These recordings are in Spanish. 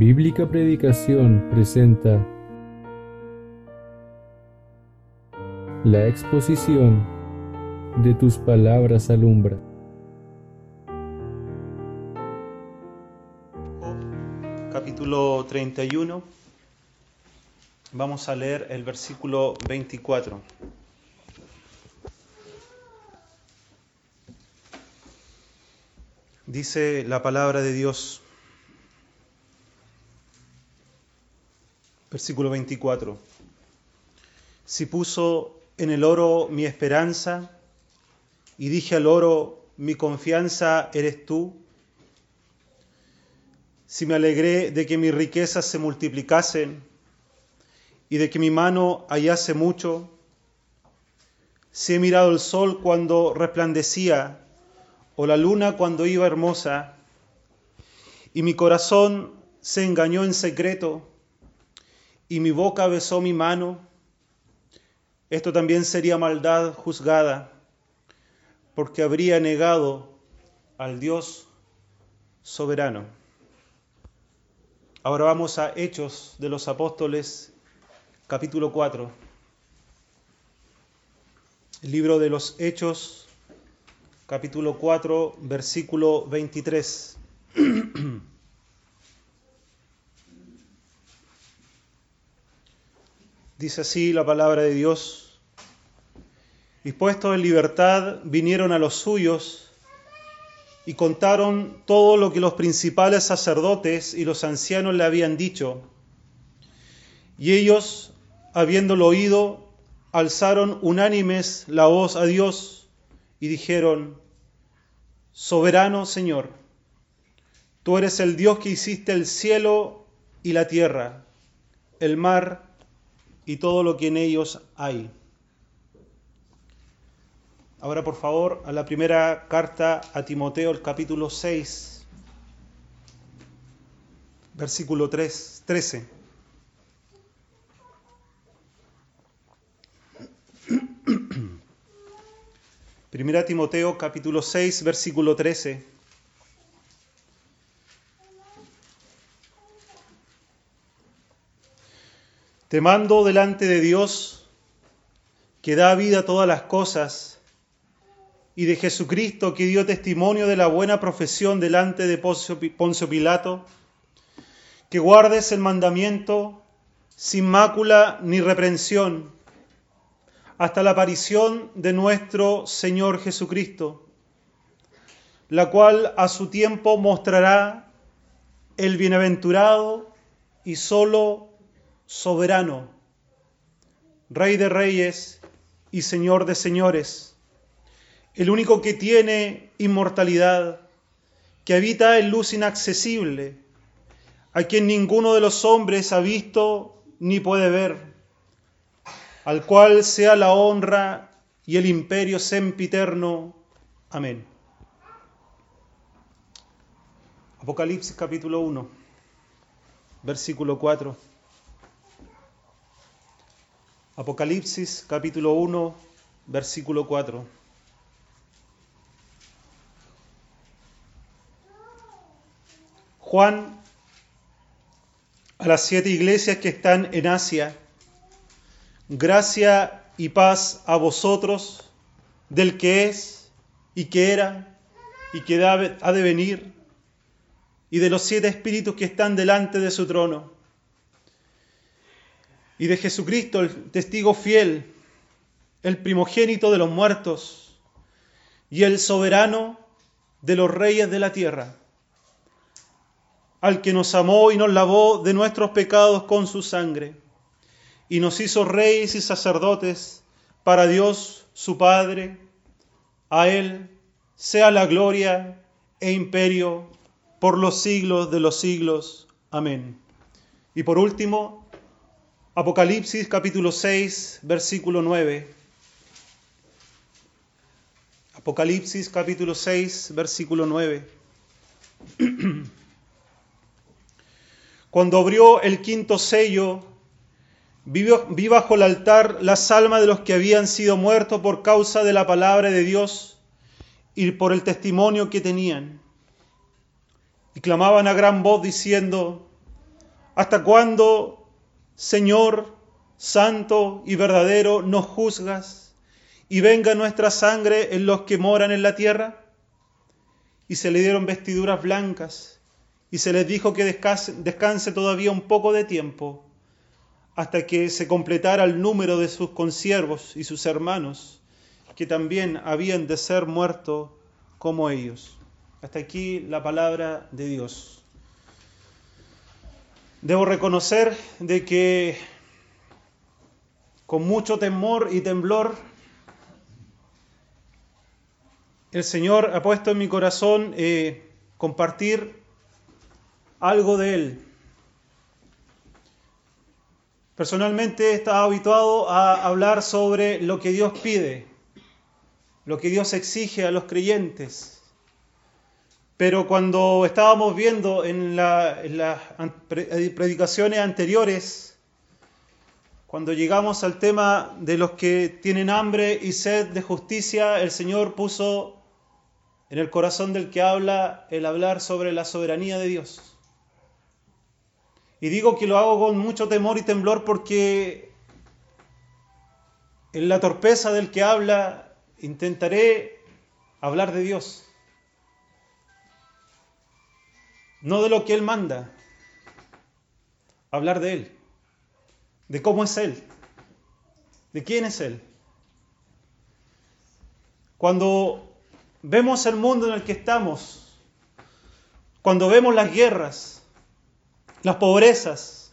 Bíblica Predicación presenta la exposición de tus palabras alumbra. Capítulo 31. Vamos a leer el versículo 24. Dice la palabra de Dios. Versículo 24. Si puso en el oro mi esperanza y dije al oro, mi confianza eres tú. Si me alegré de que mis riquezas se multiplicasen y de que mi mano hallase mucho, si he mirado el sol cuando resplandecía o la luna cuando iba hermosa, y mi corazón se engañó en secreto, y mi boca besó mi mano, esto también sería maldad juzgada, porque habría negado al Dios soberano. Ahora vamos a Hechos de los Apóstoles, capítulo 4. El libro de los Hechos, capítulo 4, versículo 23. Dice así la palabra de Dios. Y puestos en libertad vinieron a los suyos y contaron todo lo que los principales sacerdotes y los ancianos le habían dicho. Y ellos, habiéndolo oído, alzaron unánimes la voz a Dios y dijeron, Soberano Señor, tú eres el Dios que hiciste el cielo y la tierra, el mar y todo lo que en ellos hay. Ahora, por favor, a la primera carta a Timoteo, el capítulo 6, versículo 3, 13. Primera Timoteo, capítulo 6, versículo 13. Te mando delante de Dios, que da vida a todas las cosas, y de Jesucristo, que dio testimonio de la buena profesión delante de Poncio Pilato, que guardes el mandamiento sin mácula ni reprensión, hasta la aparición de nuestro Señor Jesucristo, la cual a su tiempo mostrará el bienaventurado y solo soberano, Rey de reyes y Señor de señores, el único que tiene inmortalidad, que habita en luz inaccesible, a quien ninguno de los hombres ha visto ni puede ver, al cual sea la honra y el imperio sempiterno. Amén. Apocalipsis capítulo 1, versículo 4. Apocalipsis capítulo 1, versículo 4. Juan a las siete iglesias que están en Asia, gracia y paz a vosotros, del que es y que era y que ha de venir, y de los siete espíritus que están delante de su trono y de Jesucristo, el testigo fiel, el primogénito de los muertos y el soberano de los reyes de la tierra, al que nos amó y nos lavó de nuestros pecados con su sangre, y nos hizo reyes y sacerdotes para Dios su Padre. A Él sea la gloria e imperio por los siglos de los siglos. Amén. Y por último, Apocalipsis capítulo 6, versículo 9. Apocalipsis capítulo 6, versículo 9. Cuando abrió el quinto sello, vi bajo el altar las almas de los que habían sido muertos por causa de la palabra de Dios y por el testimonio que tenían. Y clamaban a gran voz diciendo, ¿Hasta cuándo, Señor, santo y verdadero, nos juzgas y venga nuestra sangre en los que moran en la tierra? Y se le dieron vestiduras blancas y se les dijo que descanse, descanse todavía un poco de tiempo hasta que se completara el número de sus consiervos y sus hermanos, que también habían de ser muertos como ellos. Hasta aquí la palabra de Dios. Debo reconocer de que con mucho temor y temblor el Señor ha puesto en mi corazón eh, compartir algo de Él. Personalmente he estado habituado a hablar sobre lo que Dios pide, lo que Dios exige a los creyentes. Pero cuando estábamos viendo en, las predicaciones anteriores, cuando llegamos al tema de los que tienen hambre y sed de justicia, el Señor puso en el corazón del que habla el hablar sobre la soberanía de Dios. Y digo que lo hago con mucho temor y temblor porque en la torpeza del que habla intentaré hablar de Dios. No de lo que Él manda, hablar de Él, de cómo es Él, de quién es Él. Cuando vemos el mundo en el que estamos, cuando vemos las guerras, las pobrezas,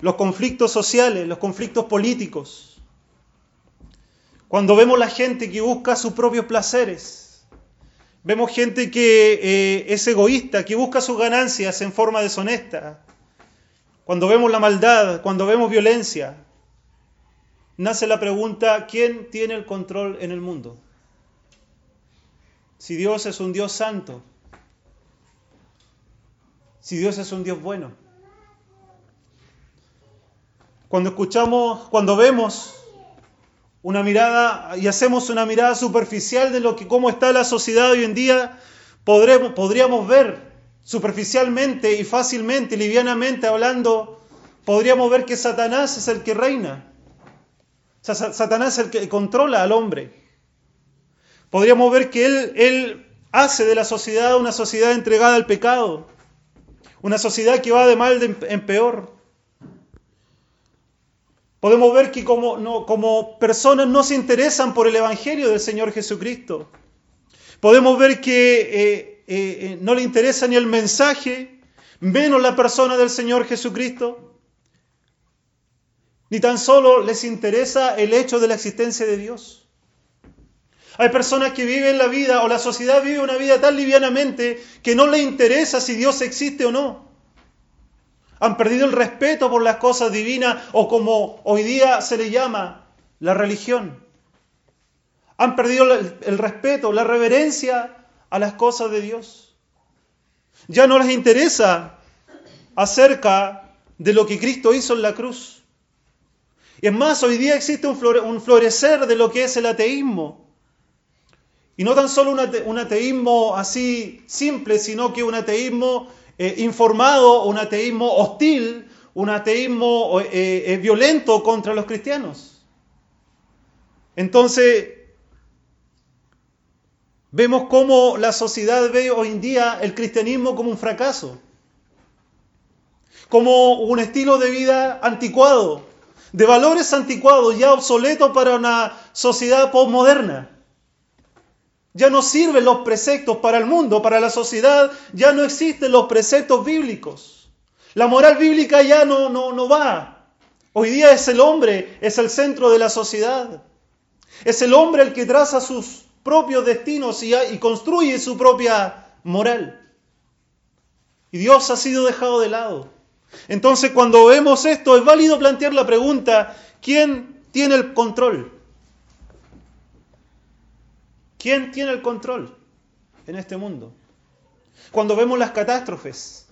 los conflictos sociales, los conflictos políticos, cuando vemos la gente que busca sus propios placeres, Vemos gente que eh, es egoísta, que busca sus ganancias en forma deshonesta. Cuando vemos la maldad, cuando vemos violencia, nace la pregunta, ¿quién tiene el control en el mundo? Si Dios es un Dios santo, si Dios es un Dios bueno. Cuando escuchamos, cuando vemos una mirada y hacemos una mirada superficial de lo que cómo está la sociedad hoy en día, podríamos ver superficialmente y fácilmente, livianamente hablando, podríamos ver que Satanás es el que reina. Satanás es el que controla al hombre. Podríamos ver que él, él hace de la sociedad una sociedad entregada al pecado, una sociedad que va de mal en peor. Podemos ver que como, personas no se interesan por el Evangelio del Señor Jesucristo. Podemos ver que eh, eh, eh, no le interesa ni el mensaje, menos la persona del Señor Jesucristo. Ni tan solo les interesa el hecho de la existencia de Dios. Hay personas que viven la vida o la sociedad vive una vida tan livianamente que no le interesa si Dios existe o no. Han perdido el respeto por las cosas divinas o como hoy día se le llama la religión. Han perdido el, respeto, la reverencia a las cosas de Dios. Ya no les interesa acerca de lo que Cristo hizo en la cruz. Y es más, hoy día existe un florecer de lo que es el ateísmo. Y no tan solo un ateísmo así simple, sino que un ateísmo eh, informado, un ateísmo hostil, un ateísmo eh, eh, violento contra los cristianos. Entonces, vemos cómo la sociedad ve hoy en día el cristianismo como un fracaso, como un estilo de vida anticuado, de valores anticuados, ya obsoletos para una sociedad postmoderna. Ya no sirven los preceptos para el mundo, para la sociedad, ya no existen los preceptos bíblicos. La moral bíblica ya no, no, no va. Hoy día es el hombre, es el centro de la sociedad. Es el hombre el que traza sus propios destinos y, y construye su propia moral. Y Dios ha sido dejado de lado. Entonces cuando vemos esto es válido plantear la pregunta, ¿quién tiene el control? ¿Quién tiene el control en este mundo? Cuando vemos las catástrofes,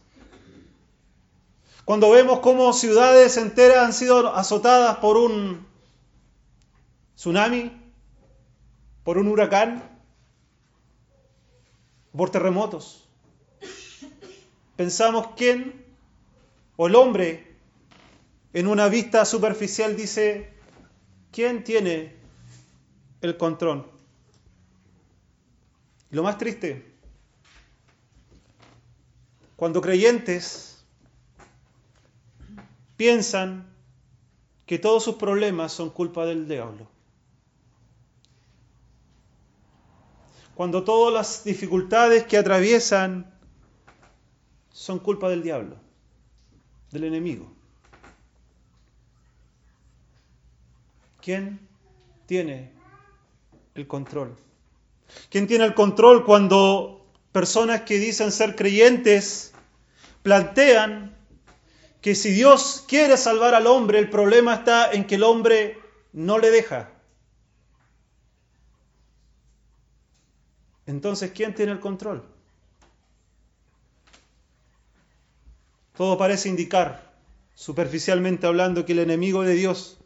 cuando vemos cómo ciudades enteras han sido azotadas por un tsunami, por un huracán, por terremotos, pensamos quién O el hombre, en una vista superficial, dice, ¿quién tiene el control? Lo más triste, cuando creyentes piensan que todos sus problemas son culpa del diablo. Cuando todas las dificultades que atraviesan son culpa del diablo, del enemigo. ¿Quién tiene el control? ¿Quién tiene el control cuando personas que dicen ser creyentes plantean que si Dios quiere salvar al hombre, el problema está en que el hombre no le deja? Entonces, ¿quién tiene el control? Todo parece indicar, superficialmente hablando, que el enemigo de Dios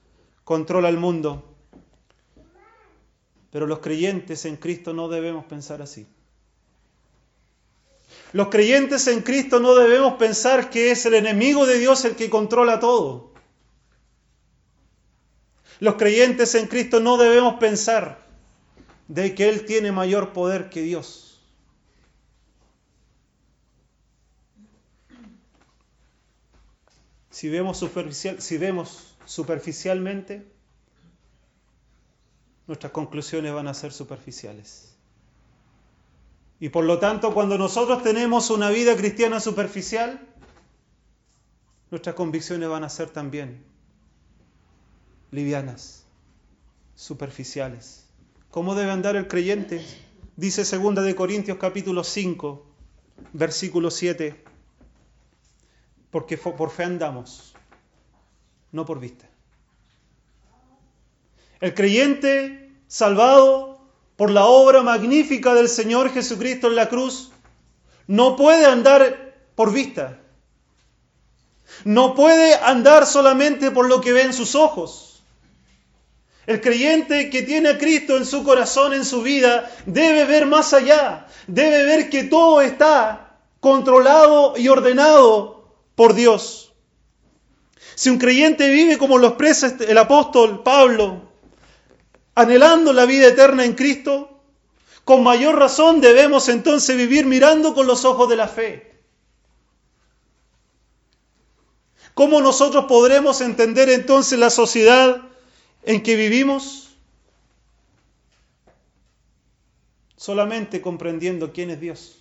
controla el mundo. Pero los creyentes en Cristo no debemos pensar así. Los creyentes en Cristo no debemos pensar que es el enemigo de Dios el que controla todo. Los creyentes en Cristo no debemos pensar de que Él tiene mayor poder que Dios. Si vemos, superficial, si vemos superficialmente, nuestras conclusiones van a ser superficiales. Y por lo tanto, cuando nosotros tenemos una vida cristiana superficial, nuestras convicciones van a ser también livianas, superficiales. ¿Cómo debe andar el creyente? Dice 2 de Corintios capítulo 5, versículo 7. Porque por fe andamos, no por vista. El creyente salvado por la obra magnífica del Señor Jesucristo en la cruz no puede andar por vista. No puede andar solamente por lo que ve en sus ojos. El creyente que tiene a Cristo en su corazón, en su vida, debe ver más allá, debe ver que todo está controlado y ordenado por Dios. Si un creyente vive como lo expresa el apóstol Pablo, anhelando la vida eterna en Cristo, con mayor razón debemos entonces vivir mirando con los ojos de la fe. ¿Cómo nosotros podremos entender entonces la sociedad en que vivimos? Solamente comprendiendo quién es Dios.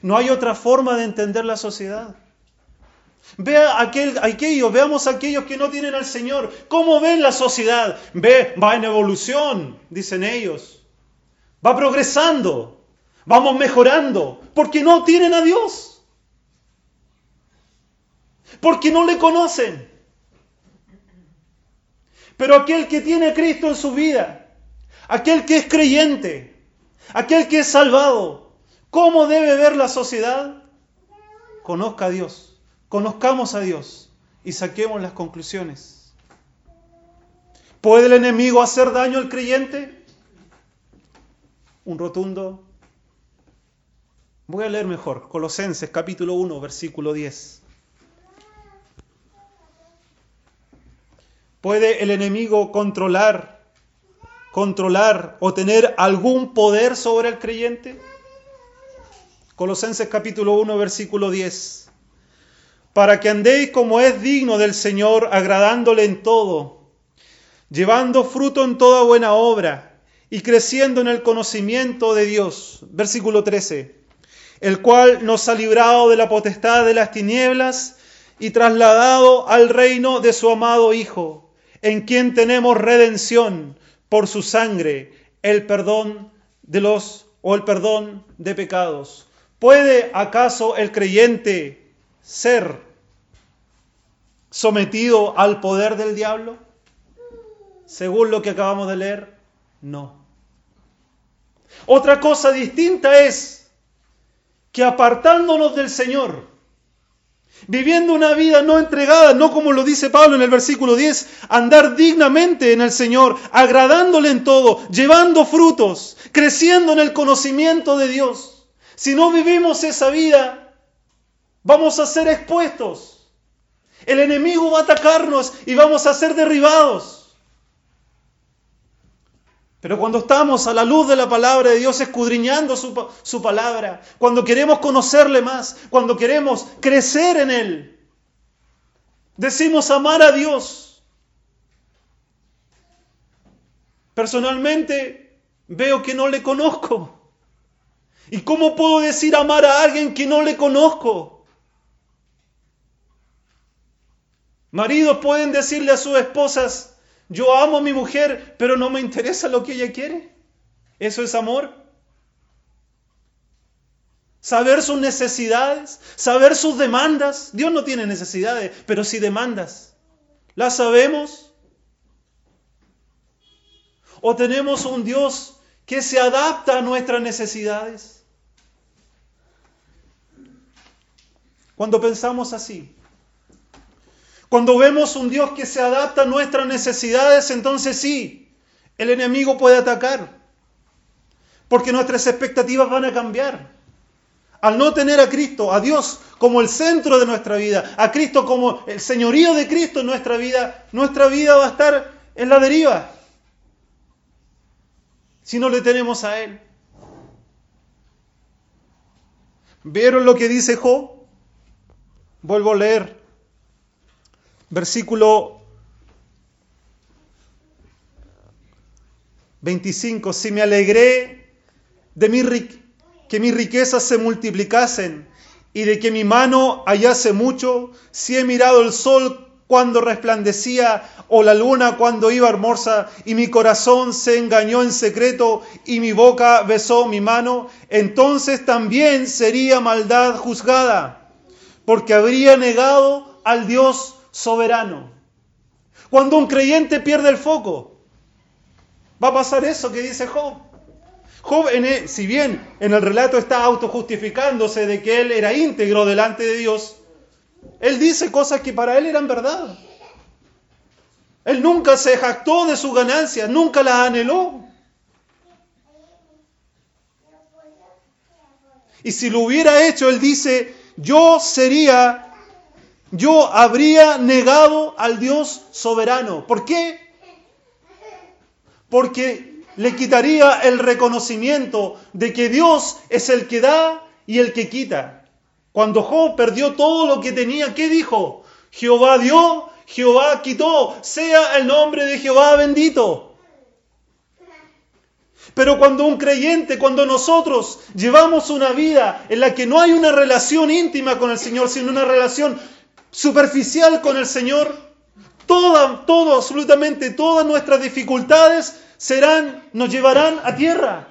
No hay otra forma de entender la sociedad. Vea aquel, aquellos, veamos aquellos que no tienen al Señor. ¿Cómo ven la sociedad? Ve, va en evolución, dicen ellos. Va progresando. Vamos mejorando. Porque no tienen a Dios. Porque no le conocen. Pero aquel que tiene a Cristo en su vida, aquel que es creyente, aquel que es salvado, ¿cómo debe ver la sociedad? Conozca a Dios, conozcamos a Dios y saquemos las conclusiones. ¿Puede el enemigo hacer daño al creyente? Un rotundo. Voy a leer mejor. Colosenses capítulo 1, versículo 10. ¿Puede el enemigo controlar, controlar o tener algún poder sobre el creyente? Colosenses capítulo 1, versículo 10. Para que andéis como es digno del Señor, agradándole en todo, llevando fruto en toda buena obra y creciendo en el conocimiento de Dios. Versículo 13. El cual nos ha librado de la potestad de las tinieblas y trasladado al reino de su amado Hijo en quien tenemos redención por su sangre, el perdón de los o el perdón de pecados. ¿Puede acaso el creyente ser sometido al poder del diablo? Según lo que acabamos de leer, no. Otra cosa distinta es que apartándonos del Señor, Viviendo una vida no entregada, no como lo dice Pablo en el versículo 10, andar dignamente en el Señor, agradándole en todo, llevando frutos, creciendo en el conocimiento de Dios. Si no vivimos esa vida, Vamos a ser expuestos. El enemigo va a atacarnos y vamos a ser derribados. Pero cuando estamos a la luz de la palabra de Dios, escudriñando su, su, palabra, cuando queremos conocerle más, cuando queremos crecer en Él, decimos amar a Dios. Personalmente veo que no le conozco. ¿Y cómo puedo decir amar a alguien que no le conozco? Maridos pueden decirle a sus esposas, yo amo a mi mujer, pero no me interesa lo que ella quiere. ¿Eso es amor? Saber sus necesidades, saber sus demandas. Dios no tiene necesidades, pero sí demandas. ¿Las sabemos? ¿O tenemos un Dios que se adapta a nuestras necesidades? Cuando pensamos así, cuando vemos un Dios que se adapta a nuestras necesidades, entonces sí, el enemigo puede atacar. Porque nuestras expectativas van a cambiar. Al no tener a Cristo, a Dios como el centro de nuestra vida, a Cristo como el señorío de Cristo en nuestra vida, nuestra vida va a estar en la deriva. Si no le tenemos a Él. ¿Vieron lo que dice Job? Vuelvo a leer Versículo 25. Si me alegré de mi, que mis riquezas se multiplicasen y de que mi mano hallase mucho, si he mirado el sol cuando resplandecía o la luna cuando iba hermosa, y mi corazón se engañó en secreto y mi boca besó mi mano, entonces también sería maldad juzgada, porque habría negado al Dios soberano. Cuando un creyente pierde el foco, va a pasar eso que dice Job. Job, e, si bien en el relato está autojustificándose de que él era íntegro delante de Dios, él dice cosas que para él eran verdad. Él nunca se jactó de sus ganancias, nunca las anheló. Y si lo hubiera hecho, él dice, yo sería yo habría negado al Dios soberano. ¿Por qué? Porque le quitaría el reconocimiento de que Dios es el que da y el que quita. Cuando Job perdió todo lo que tenía, ¿qué dijo? Jehová dio, Jehová quitó, sea el nombre de Jehová bendito. Pero cuando un creyente, cuando nosotros llevamos una vida en la que no hay una relación íntima con el Señor, sino una relación superficial con el Señor, toda, todo, absolutamente todas nuestras dificultades serán, nos llevarán a tierra,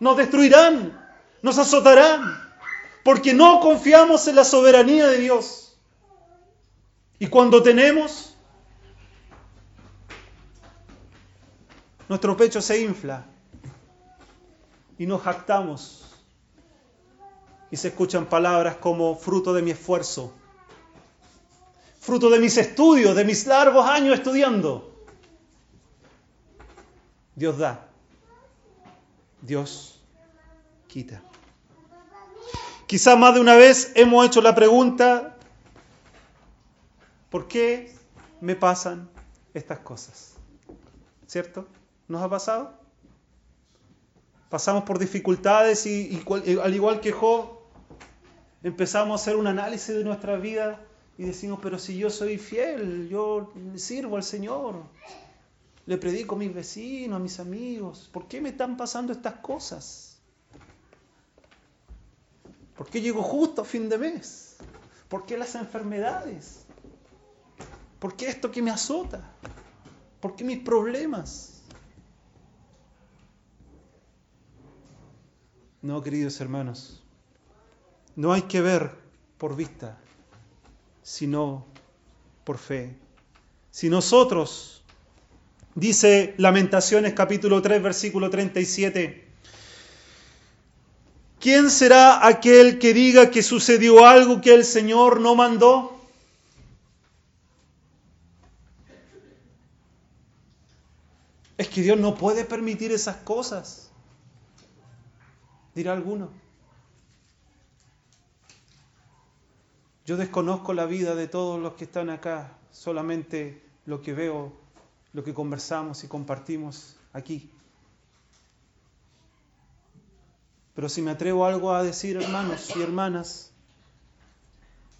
nos destruirán, nos azotarán, porque no confiamos en la soberanía de Dios. Y cuando tenemos, nuestro pecho se infla y nos jactamos. Y se escuchan palabras como fruto de mi esfuerzo, fruto de mis estudios, de mis largos años estudiando. Dios da, Dios quita. Quizá más de una vez hemos hecho la pregunta, ¿por qué me pasan estas cosas? ¿Cierto? ¿Nos ha pasado? Pasamos por dificultades y, al igual que Job, empezamos a hacer un análisis de nuestra vida y decimos, pero si yo soy fiel, yo sirvo al Señor, le predico a mis vecinos, a mis amigos, ¿por qué me están pasando estas cosas? ¿Por qué llego justo a fin de mes? ¿Por qué las enfermedades? ¿Por qué esto que me azota? ¿Por qué mis problemas? No, queridos hermanos, no hay que ver por vista, sino por fe. Si nosotros, dice Lamentaciones capítulo 3, versículo 37, ¿quién será aquel que diga que sucedió algo que el Señor no mandó? Es que Dios no puede permitir esas cosas, dirá alguno. Yo desconozco la vida de todos los que están acá, solamente lo que veo, lo que conversamos y compartimos aquí. Pero si me atrevo algo a decir, hermanos y hermanas,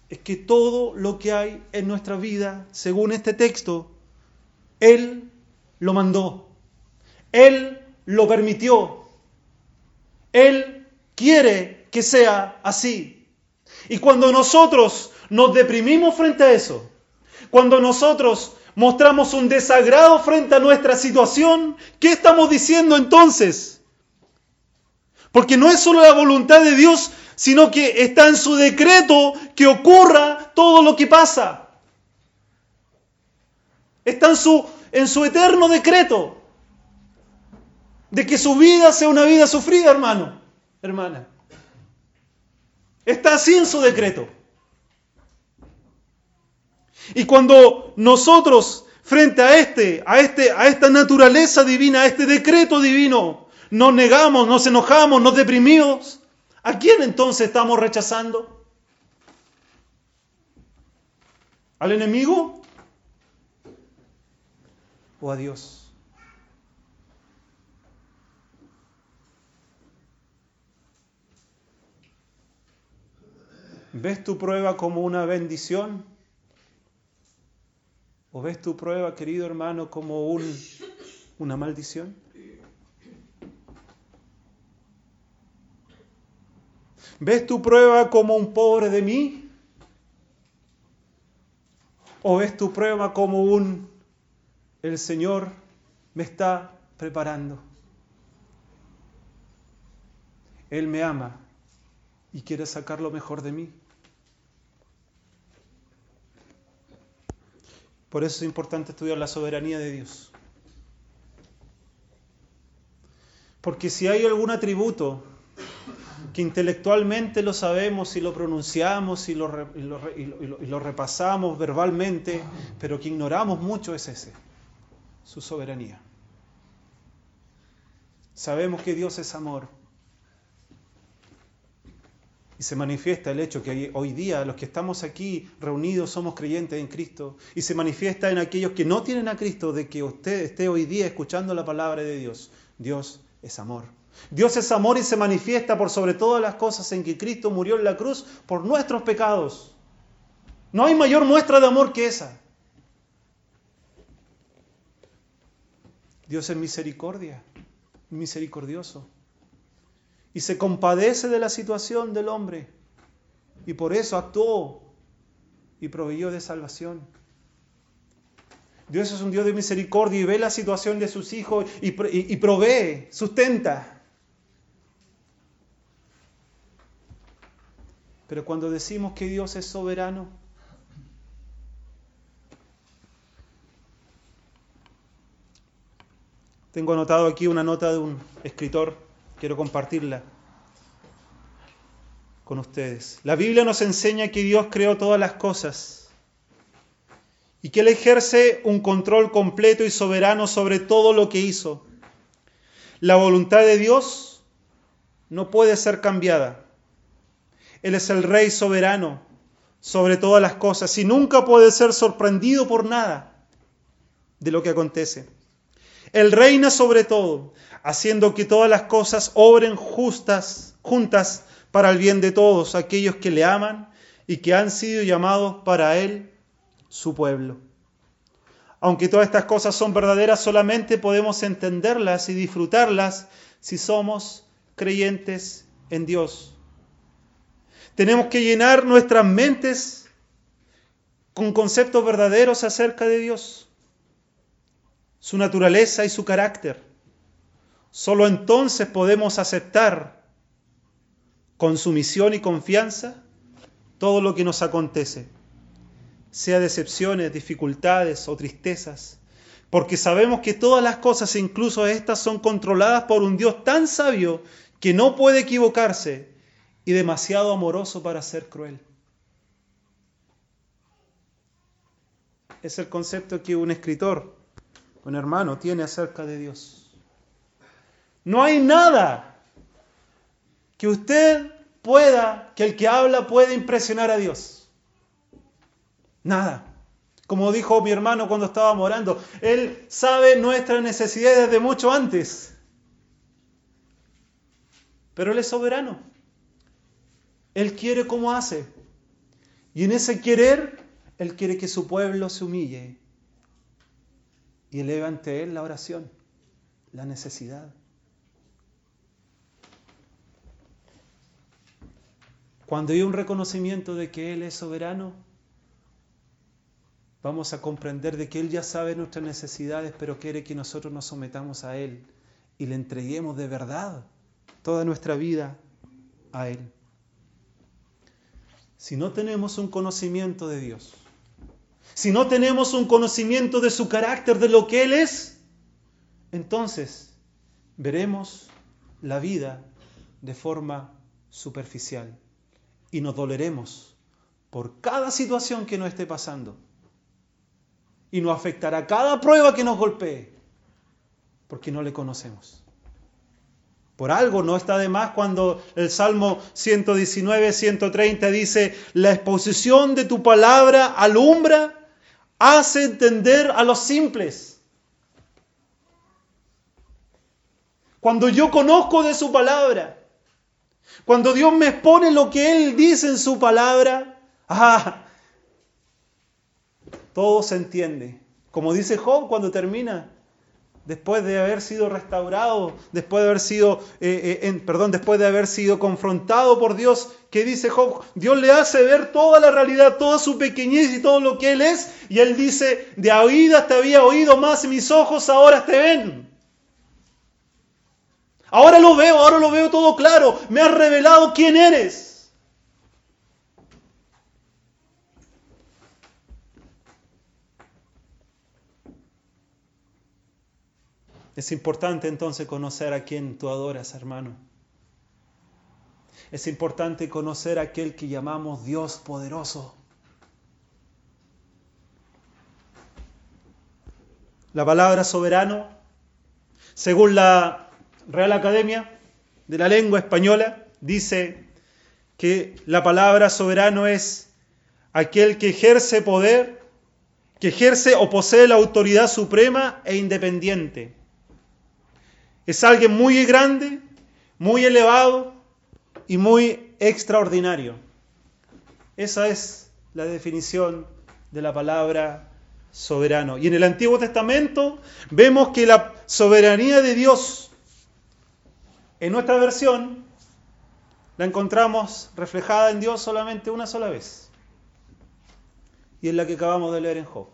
es que todo lo que hay en nuestra vida, según este texto, Él lo mandó, Él lo permitió, Él quiere que sea así. Y cuando nosotros nos deprimimos frente a eso, cuando nosotros mostramos un desagrado frente a nuestra situación, ¿qué estamos diciendo entonces? Porque no es solo la voluntad de Dios, sino que está en su decreto que ocurra todo lo que pasa. Está en su, en su eterno decreto de que su vida sea una vida sufrida, hermano, hermana. Está en su decreto. Y cuando nosotros frente a este, a este, a esta naturaleza divina, a este decreto divino, nos negamos, nos enojamos, nos deprimimos, ¿a quién entonces estamos rechazando? ¿Al enemigo? ¿O a Dios? ¿Ves tu prueba como una bendición? ¿O ves tu prueba, querido hermano, como un, una maldición? ¿Ves tu prueba como un pobre de mí? ¿O ves tu prueba como un el Señor me está preparando? Él me ama y quiere sacar lo mejor de mí. Por eso es importante estudiar la soberanía de Dios. Porque si hay algún atributo que intelectualmente lo sabemos y lo pronunciamos y lo, repasamos verbalmente, pero que ignoramos mucho es ese, su soberanía. Sabemos que Dios es amor, y se manifiesta el hecho que hoy día los que estamos aquí reunidos somos creyentes en Cristo. Y se manifiesta en aquellos que no tienen a Cristo de que usted esté hoy día escuchando la palabra de Dios. Dios es amor. Dios es amor y se manifiesta por sobre todas las cosas en que Cristo murió en la cruz por nuestros pecados. No hay mayor muestra de amor que esa. Dios es misericordia, misericordioso y se compadece de la situación del hombre y por eso actuó y proveyó de salvación. Dios es un Dios de misericordia y ve la situación de sus hijos y, y provee, sustenta. Pero cuando decimos que Dios es soberano, tengo anotado aquí una nota de un escritor quiero compartirla con ustedes. La Biblia nos enseña que Dios creó todas las cosas y que Él ejerce un control completo y soberano sobre todo lo que hizo. La voluntad de Dios no puede ser cambiada. Él es el Rey soberano sobre todas las cosas y nunca puede ser sorprendido por nada de lo que acontece. Él reina sobre todo, haciendo que todas las cosas obren justas, juntas para el bien de todos aquellos que le aman y que han sido llamados para Él su pueblo. Aunque todas estas cosas son verdaderas, solamente podemos entenderlas y disfrutarlas si somos creyentes en Dios. Tenemos que llenar nuestras mentes con conceptos verdaderos acerca de Dios su naturaleza y su carácter. Solo entonces podemos aceptar con sumisión y confianza todo lo que nos acontece, sea decepciones, dificultades o tristezas, porque sabemos que todas las cosas, incluso estas, son controladas por un Dios tan sabio que no puede equivocarse y demasiado amoroso para ser cruel. Es el concepto que un escritor un hermano tiene acerca de Dios. No hay nada que usted pueda, que el que habla pueda impresionar a Dios. Nada. Como dijo mi hermano cuando estábamos orando, Él sabe nuestras necesidades desde mucho antes. Pero Él es soberano. Él quiere como hace. Y en ese querer, Él quiere que su pueblo se humille y eleve ante Él la oración, la necesidad. Cuando hay un reconocimiento de que Él es soberano, vamos a comprender de que Él ya sabe nuestras necesidades, pero quiere que nosotros nos sometamos a Él y le entreguemos de verdad toda nuestra vida a Él. Si no tenemos un conocimiento de Dios, si no tenemos un conocimiento de su carácter, de lo que Él es, entonces veremos la vida de forma superficial y nos doleremos por cada situación que nos esté pasando y nos afectará cada prueba que nos golpee, porque no le conocemos. Por algo no está de más cuando el Salmo 119, 130 dice, la exposición de tu palabra alumbra, hace entender a los simples. Cuando yo conozco de su palabra, cuando Dios me expone lo que Él dice en su palabra, ah, todo se entiende. Como dice Job cuando termina, después de haber sido restaurado, después de haber sido, eh, eh, perdón, después de haber sido confrontado por Dios, ¿qué dice Job? Dios le hace ver toda la realidad, toda su pequeñez y todo lo que Él es, y Él dice, de oídas te había oído más mis ojos ahora te ven. Ahora lo veo, ahora lo veo todo claro, me has revelado quién eres. Es importante entonces conocer a quien tú adoras, hermano. Es importante conocer a aquel que llamamos Dios poderoso. La palabra soberano, según la Real Academia de la Lengua Española, dice que la palabra soberano es aquel que ejerce poder, que ejerce o posee la autoridad suprema e independiente es alguien muy grande, muy elevado y muy extraordinario. Esa es la definición de la palabra soberano. Y en el Antiguo Testamento vemos que la soberanía de Dios, en nuestra versión, la encontramos reflejada en Dios solamente una sola vez. Y es la que acabamos de leer en Job.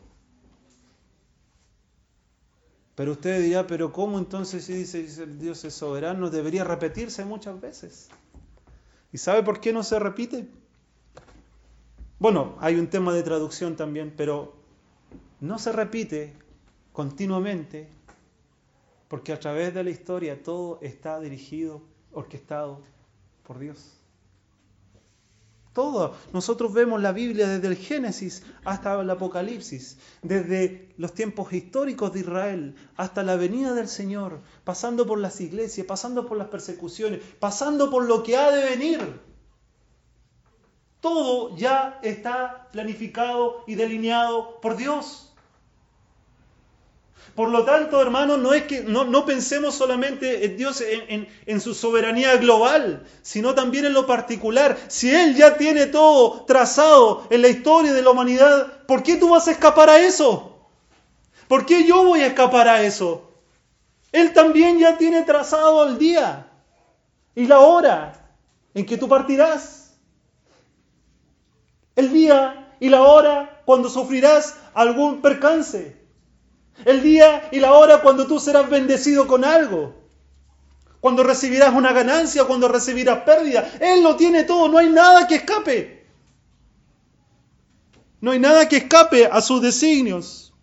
Pero usted dirá, pero ¿cómo entonces si dice Dios es soberano? Debería repetirse muchas veces. ¿Y sabe por qué no se repite? Bueno, hay un tema de traducción también, pero no se repite continuamente porque a través de la historia todo está dirigido, orquestado por Dios. Todo. Nosotros vemos la Biblia desde el Génesis hasta el Apocalipsis, desde los tiempos históricos de Israel hasta la venida del Señor, pasando por las iglesias, pasando por las persecuciones, pasando por lo que ha de venir. Todo ya está planificado y delineado por Dios. Por lo tanto, hermanos, no es que no, pensemos solamente en Dios en, en, su soberanía global, sino también en lo particular. Si Él ya tiene todo trazado en la historia de la humanidad, ¿por qué tú vas a escapar a eso? ¿Por qué yo voy a escapar a eso? Él también ya tiene trazado el día y la hora en que tú partirás. El día y la hora cuando sufrirás algún percance. El día y la hora cuando tú serás bendecido con algo. Cuando recibirás una ganancia, cuando recibirás pérdida. Él lo tiene todo, no hay nada que escape. No hay nada que escape a sus designios.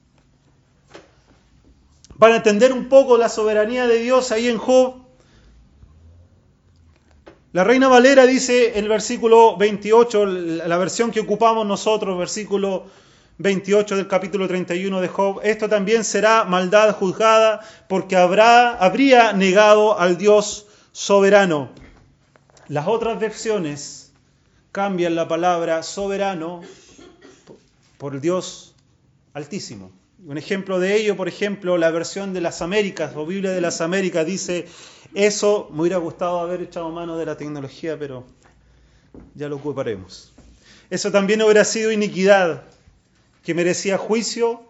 Para entender un poco la soberanía de Dios ahí en Job, la Reina Valera dice en el versículo 28, la versión que ocupamos nosotros, versículo 28 del capítulo 31 de Job, esto también será maldad juzgada porque habrá, habría negado al Dios soberano. Las otras versiones cambian la palabra soberano por Dios altísimo. Un ejemplo de ello, por ejemplo, la versión de las Américas o Biblia de las Américas dice, eso me hubiera gustado haber echado mano de la tecnología, pero ya lo ocuparemos. Eso también hubiera sido iniquidad, que merecía juicio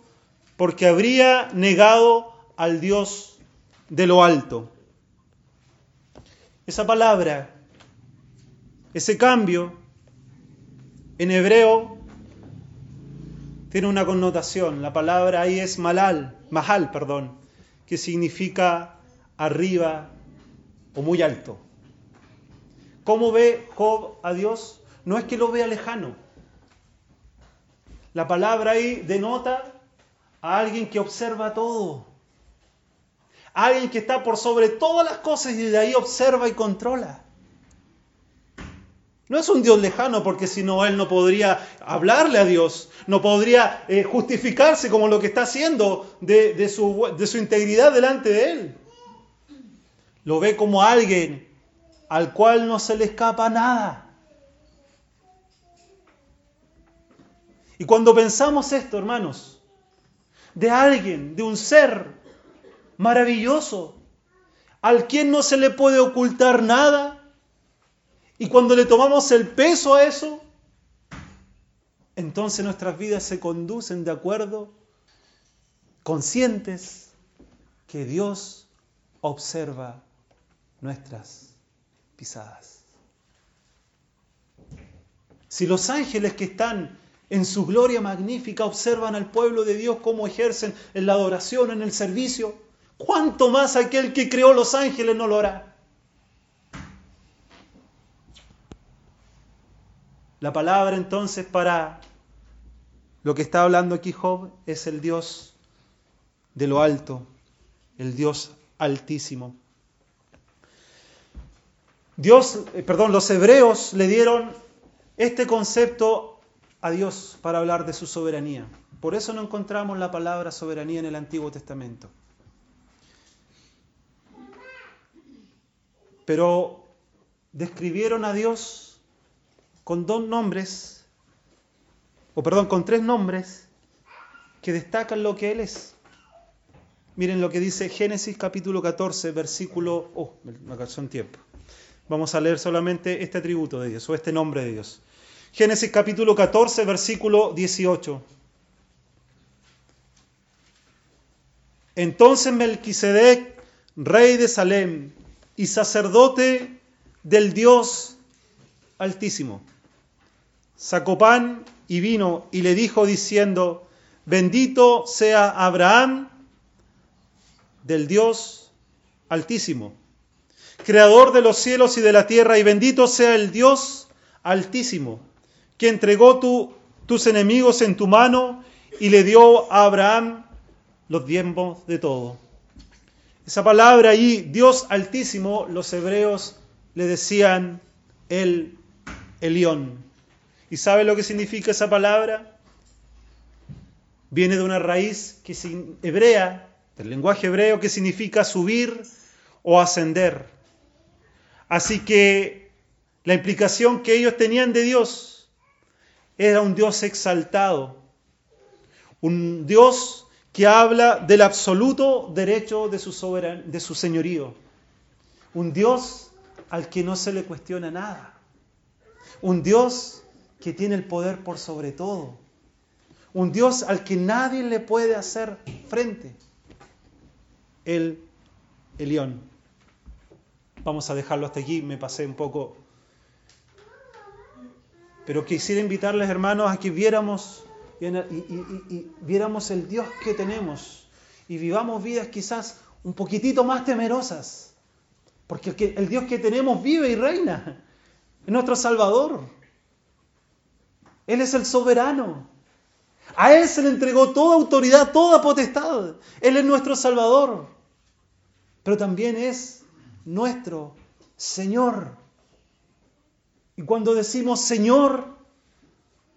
porque habría negado al Dios de lo alto. Esa palabra, ese cambio, en hebreo tiene una connotación. La palabra ahí es malal, mahal, perdón, que significa arriba o muy alto. ¿Cómo ve Job a Dios? No es que lo vea lejano. La palabra ahí denota a alguien que observa todo. Alguien que está por sobre todas las cosas y de ahí observa y controla. No es un Dios lejano porque si no Él no podría hablarle a Dios, no podría eh, justificarse como lo que está haciendo de, su, de su integridad delante de Él. Lo ve como alguien al cual no se le escapa nada. Y cuando pensamos esto, hermanos, de alguien, de un ser maravilloso, al quien no se le puede ocultar nada, y cuando le tomamos el peso a eso, entonces nuestras vidas se conducen de acuerdo, conscientes que Dios observa nuestras pisadas. Si los ángeles que están en su gloria magnífica observan al pueblo de Dios cómo ejercen en la adoración, en el servicio, ¿cuánto más aquel que creó los ángeles no lo hará? La palabra entonces para lo que está hablando aquí Job es el Dios de lo alto, el Dios altísimo. Dios, eh, perdón, los hebreos le dieron este concepto a Dios para hablar de su soberanía. Por eso no encontramos la palabra soberanía en el Antiguo Testamento. Pero describieron a Dios con dos nombres, o perdón, con tres nombres que destacan lo que Él es. Miren lo que dice Génesis capítulo 14, versículo... Oh, me alcanzó en tiempo. Vamos a leer solamente este atributo de Dios, o este nombre de Dios. Génesis capítulo 14, versículo 18. Entonces Melquisedec, rey de Salem y sacerdote del Dios Altísimo, sacó pan y vino y le dijo diciendo, bendito sea Abraham del Dios Altísimo, creador de los cielos y de la tierra, y bendito sea el Dios Altísimo, que entregó tus enemigos en tu mano y le dio a Abraham los diezmos de todo. Esa palabra ahí, Dios Altísimo, los hebreos le decían el Elión. ¿Y sabe lo que significa esa palabra? Viene de una raíz que hebrea, del lenguaje hebreo, que significa subir o ascender. Así que la implicación que ellos tenían de Dios era un Dios exaltado, un Dios que habla del absoluto derecho de su, de su señorío, un Dios al que no se le cuestiona nada, un Dios que tiene el poder por sobre todo. Un Dios al que nadie le puede hacer frente. El Elión. Vamos a dejarlo hasta aquí, me pasé un poco. Pero quisiera invitarles, hermanos, a que viéramos y, viéramos el Dios que tenemos y vivamos vidas quizás un poquitito más temerosas. Porque el Dios que tenemos vive y reina. Es nuestro Salvador. Él es el soberano. A Él se le entregó toda autoridad, toda potestad. Él es nuestro Salvador. Pero también es nuestro Señor. Y cuando decimos Señor,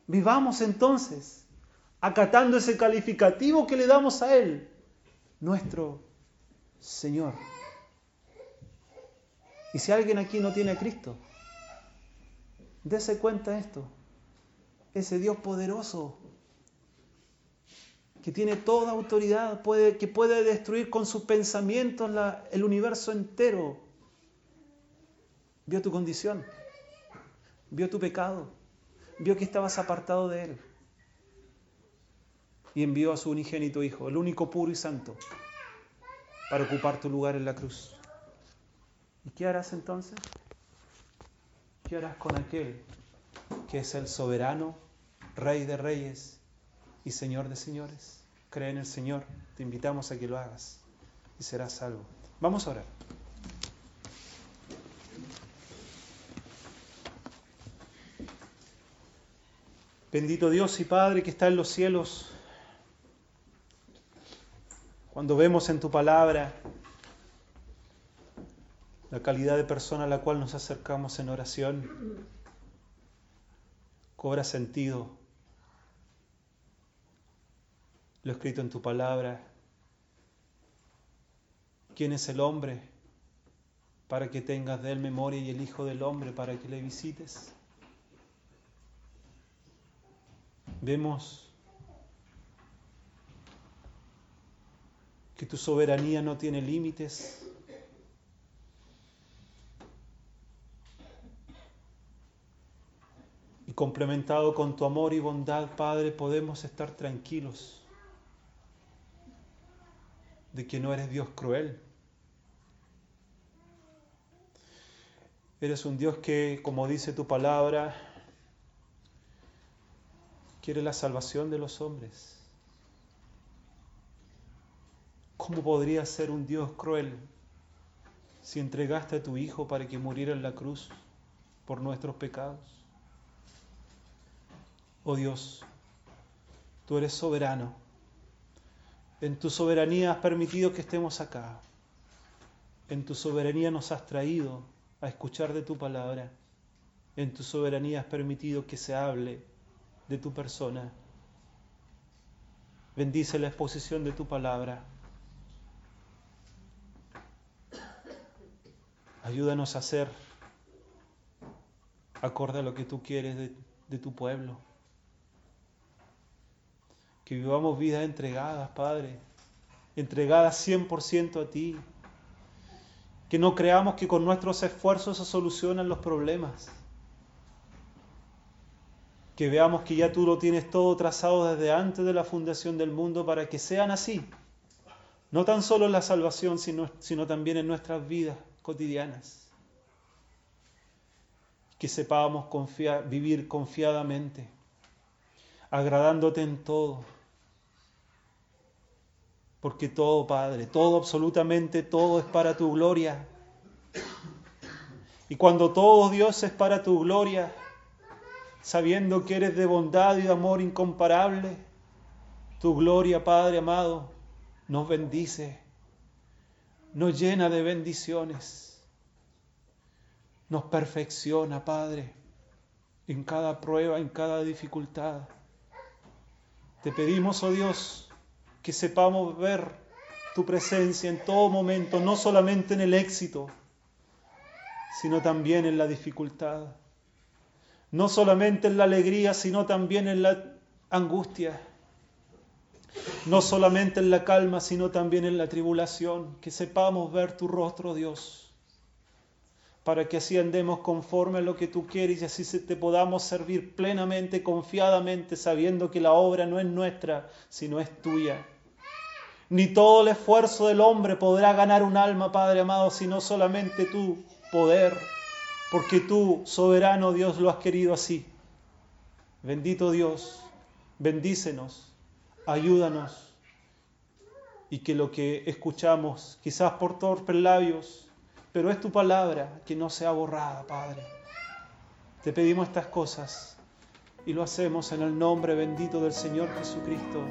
vivamos entonces acatando ese calificativo que le damos a Él, nuestro Señor. Y si alguien aquí no tiene a Cristo, dése cuenta esto ese Dios poderoso que tiene toda autoridad, puede, que puede destruir con sus pensamientos el universo entero, vio tu condición, vio tu pecado, vio que estabas apartado de Él y envió a su unigénito Hijo, el único puro y santo, para ocupar tu lugar en la cruz. ¿Y qué harás entonces? ¿Qué harás con aquel que es el soberano, Rey de reyes y Señor de señores? Cree en el Señor, te invitamos a que lo hagas y serás salvo. Vamos a orar. Bendito Dios y Padre que está en los cielos, cuando vemos en tu palabra la calidad de persona a la cual nos acercamos en oración, cobra sentido lo escrito en tu palabra. ¿Quién es el hombre para que tengas de él memoria y el Hijo del Hombre para que le visites? Vemos que tu soberanía no tiene límites. Y complementado con tu amor y bondad, Padre, podemos estar tranquilos de que no eres Dios cruel. Eres un Dios que, como dice tu palabra, quiere la salvación de los hombres. ¿Cómo podría ser un Dios cruel si entregaste a tu Hijo para que muriera en la cruz por nuestros pecados? Oh Dios, tú eres soberano. En tu soberanía has permitido que estemos acá. En tu soberanía nos has traído a escuchar de tu palabra. En tu soberanía has permitido que se hable de tu persona. Bendice la exposición de tu palabra Ayúdanos a ser acorde a lo que tú quieres de, tu pueblo. Que vivamos vidas entregadas, Padre, entregadas 100% a ti. Que no creamos que con nuestros esfuerzos se solucionan los problemas. Que veamos que ya tú lo tienes todo trazado desde antes de la fundación del mundo para que sean así. No tan solo en la salvación, sino, sino también en nuestras vidas cotidianas. Que sepamos vivir confiadamente, agradándote en todo. Porque todo, Padre, todo, absolutamente todo es para tu gloria. Y cuando todo, Dios, es para tu gloria, sabiendo que eres de bondad y de amor incomparable, tu gloria, Padre amado, nos bendice nos llena de bendiciones, nos perfecciona, Padre, en cada prueba, en cada dificultad. Te pedimos, oh Dios, que sepamos ver tu presencia en todo momento, no solamente en el éxito, sino también en la dificultad. No solamente en la alegría, sino también en la angustia. No solamente en la calma, sino también en la tribulación, que sepamos ver tu rostro, Dios, para que así andemos conforme a lo que tú quieres y así te podamos servir plenamente, confiadamente, sabiendo que la obra no es nuestra, sino es tuya. Ni todo el esfuerzo del hombre podrá ganar un alma, Padre amado, sino solamente tu poder, porque tú, soberano Dios, lo has querido así. Bendito Dios, bendícenos ayúdanos y que lo que escuchamos, quizás por torpes labios, pero es tu palabra que no sea borrada, Padre. Te pedimos estas cosas y lo hacemos en el nombre bendito del Señor Jesucristo.